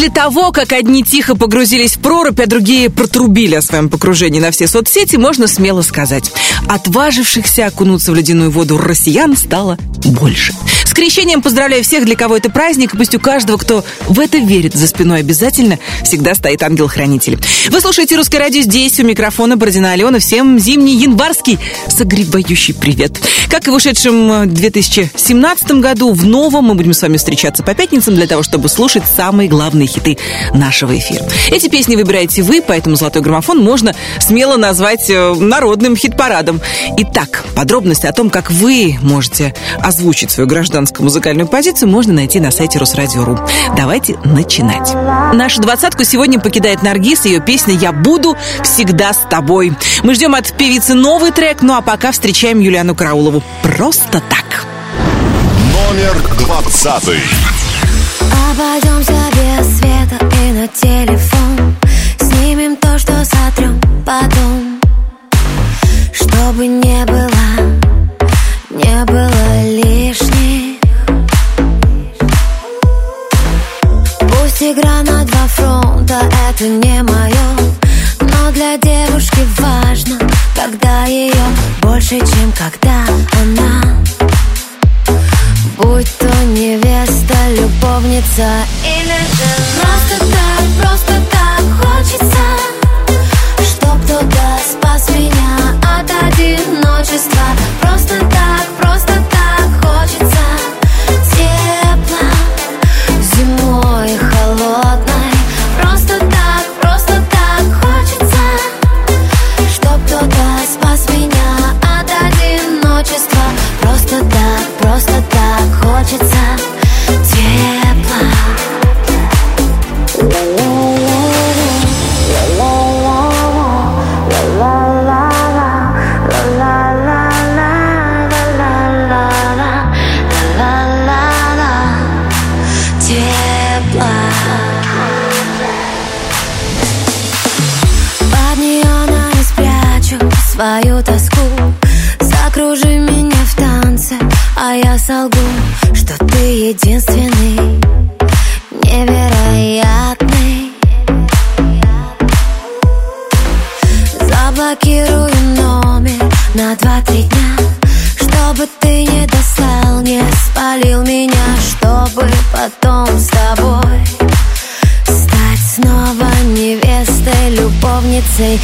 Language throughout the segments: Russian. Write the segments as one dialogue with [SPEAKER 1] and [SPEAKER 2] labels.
[SPEAKER 1] После того, как одни тихо погрузились в прорубь, а другие протрубили о своем погружении на все соцсети, можно смело сказать, отважившихся окунуться в ледяную воду россиян стало больше. С крещением поздравляю всех, для кого это праздник, и пусть у каждого, кто в это верит, за спиной обязательно всегда стоит ангел-хранитель. Вы слушаете «Русское радио» здесь, у микрофона Бородина Алена. Всем зимний январский согребающий привет. Как и в ушедшем 2017 году, в новом мы будем с вами встречаться по пятницам для того, чтобы слушать самые главные хиты нашего эфира. Эти песни выбираете вы, поэтому «Золотой граммофон» можно смело назвать э, народным хит-парадом. Итак, подробности о том, как вы можете озвучить свою гражданскую музыкальную позицию, можно найти на сайте Росрадио.ру. Давайте начинать. Нашу двадцатку сегодня покидает Наргиз, ее песня «Я буду всегда с тобой». Мы ждем от певицы новый трек, ну а пока встречаем Юлиану Просто так.
[SPEAKER 2] Номер двадцатый.
[SPEAKER 3] Обойдемся без света и на телефон Снимем то, что сотрем потом Чтобы не было, не было лишних Пусть игра на два фронта, это не больше, чем когда она. Будь то невеста, любовница единственный, невероятный. Заблокирую номер на два-три дня Чтобы ты не достал, не спалил меня Чтобы потом с тобой Стать снова невестой, любовницей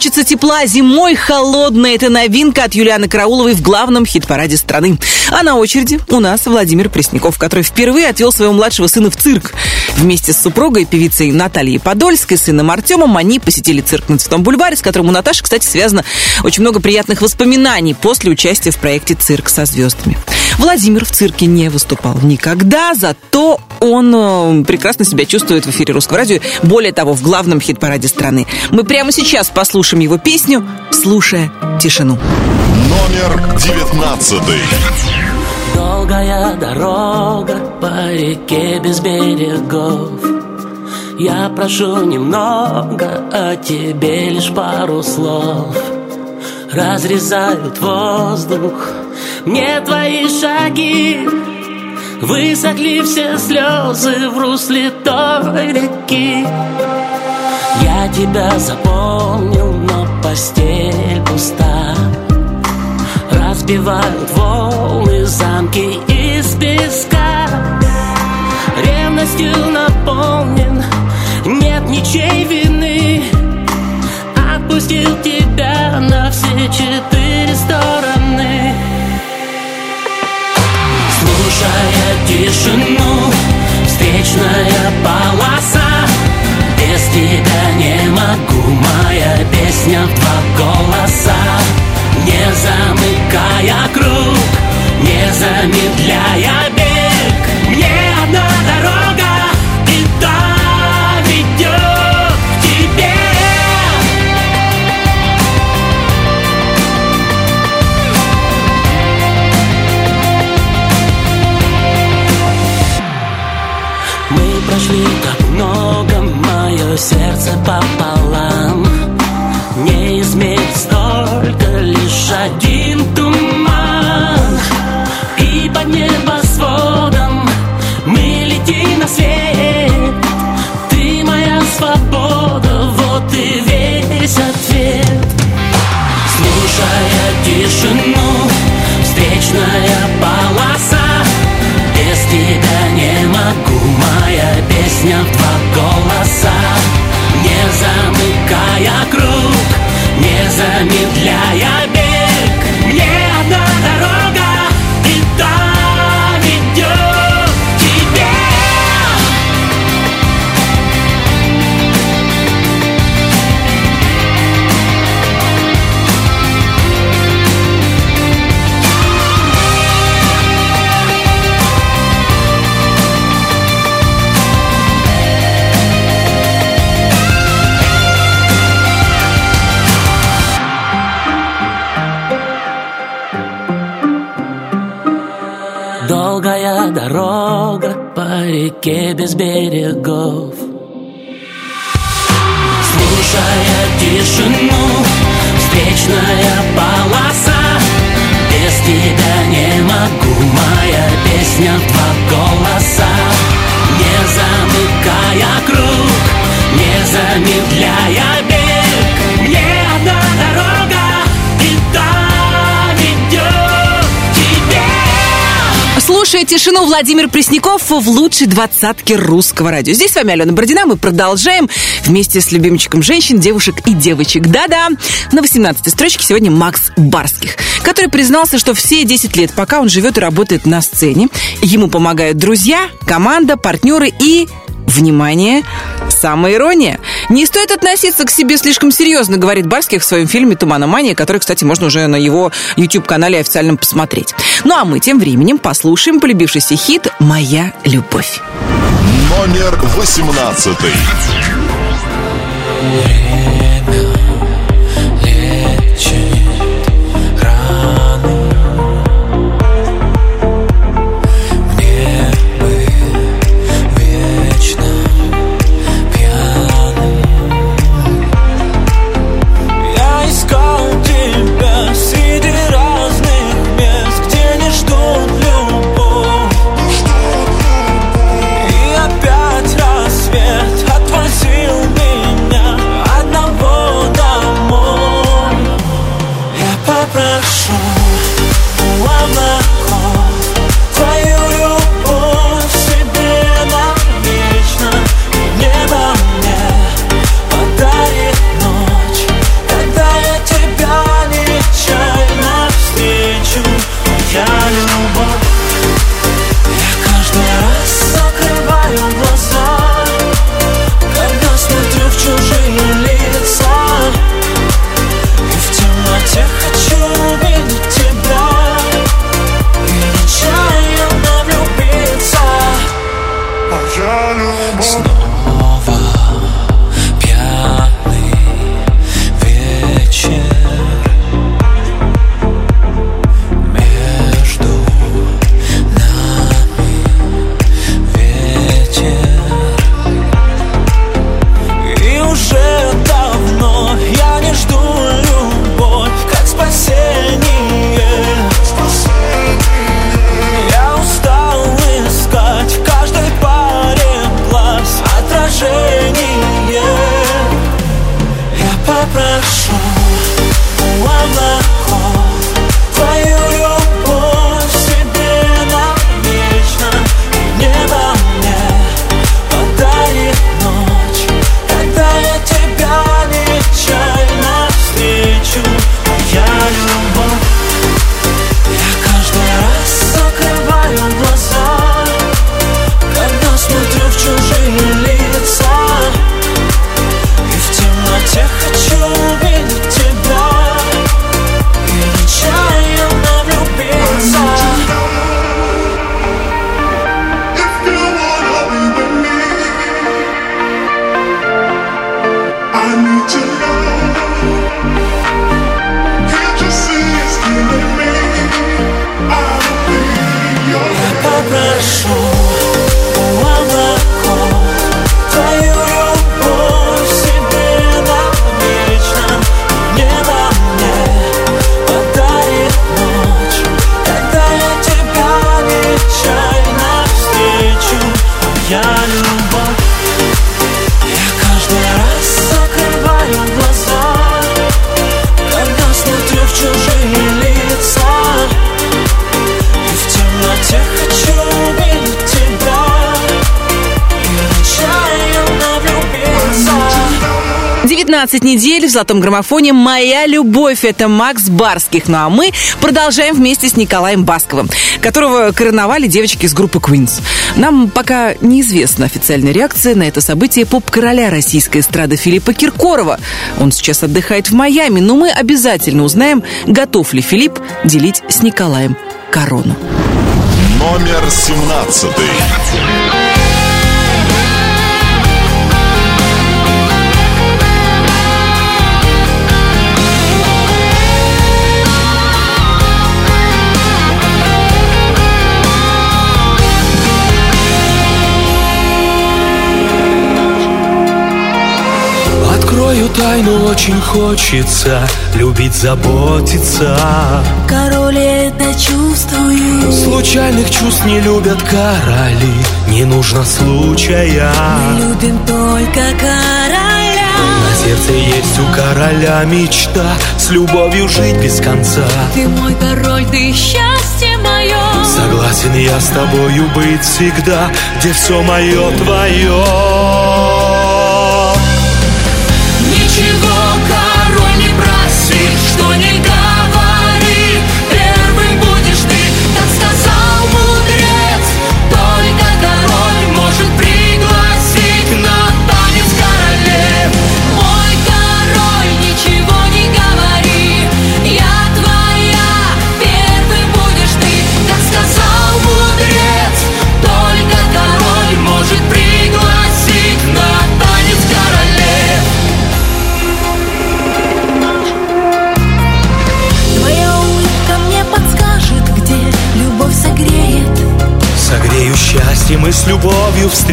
[SPEAKER 3] хочется тепла зимой
[SPEAKER 1] холодная. Это новинка от Юлианы Карауловой в главном хит-параде страны. А на очереди у нас Владимир Пресняков, который впервые отвел своего младшего сына в цирк. Вместе с супругой, певицей Натальей Подольской, сыном Артемом, они посетили цирк на Цветном бульваре, с которым у Наташи, кстати, связано очень много приятных воспоминаний после участия в проекте «Цирк со звездами». Владимир в цирке не выступал никогда, зато он э, прекрасно себя чувствует в эфире Русского радио. Более того, в главном хит-параде страны. Мы прямо сейчас послушаем его песню «Слушая тишину».
[SPEAKER 2] Номер девятнадцатый.
[SPEAKER 4] Долгая дорога по реке без берегов Я прошу немного, а тебе лишь пару слов Разрезают воздух мне твои шаги Высохли все слезы в русле той реки. Я тебя запомнил, но постель пуста. Разбивают волны замки из песка. Ревностью наполнен, нет ничей вины. Отпустил тебя на все четыре стороны тишину, встречная полоса. Без тебя не могу, моя песня в два голоса. Не замыкая круг, не замедляя бег сердце пополам. Не измерить столько, лишь один туман. И под небосводом мы летим на свет. Ты моя свобода, вот и весь ответ. Слушая тишину, встречная полоса. Без тебя не могу, моя песня в реке без берегов. Слушая тишину, встречная полоса
[SPEAKER 1] Слушая тишину, Владимир Пресняков в лучшей двадцатке русского радио. Здесь с вами Алена Бородина. Мы продолжаем вместе с любимчиком женщин, девушек и девочек. Да-да, на 18 строчке сегодня Макс Барских, который признался, что все 10 лет, пока он живет и работает на сцене, ему помогают друзья, команда, партнеры и Внимание! Самая ирония. Не стоит относиться к себе слишком серьезно, говорит Барских в своем фильме «Туманомания», который, кстати, можно уже на его YouTube-канале официальном посмотреть. Ну а мы тем временем послушаем полюбившийся хит «Моя любовь».
[SPEAKER 2] Номер восемнадцатый.
[SPEAKER 4] хорошо
[SPEAKER 1] 19 недель в золотом граммофоне «Моя любовь» — это Макс Барских. Ну а мы продолжаем вместе с Николаем Басковым, которого короновали девочки из группы Queens. Нам пока неизвестна официальная реакция на это событие поп-короля российской эстрады Филиппа Киркорова. Он сейчас отдыхает в Майами, но мы обязательно узнаем, готов ли Филипп делить с Николаем корону.
[SPEAKER 2] Номер 17.
[SPEAKER 4] Тайну, очень хочется Любить, заботиться.
[SPEAKER 5] Король я это чувствую.
[SPEAKER 4] Случайных чувств не любят короли Не нужно случая.
[SPEAKER 5] Любим только короля.
[SPEAKER 4] На сердце есть у короля мечта С любовью жить без конца.
[SPEAKER 5] Ты мой король, ты счастье мое
[SPEAKER 4] Согласен я с тобою быть всегда Где все мое твое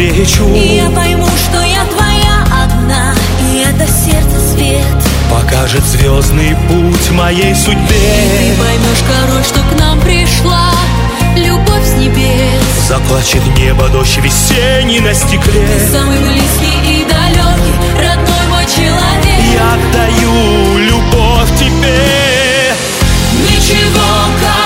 [SPEAKER 4] любовью встречу.
[SPEAKER 5] И я пойму, что я твоя одна И это сердце свет.
[SPEAKER 4] Покажет звездный путь моей
[SPEAKER 5] Ты
[SPEAKER 4] судьбе
[SPEAKER 5] поймешь, король, что к нам пришла Любовь с небес.
[SPEAKER 4] Заплачет небо дождь весенний на стекле.
[SPEAKER 5] Самый близкий и далекий Родной мой человек.
[SPEAKER 4] Я отдаю любовь тебе. Ничего,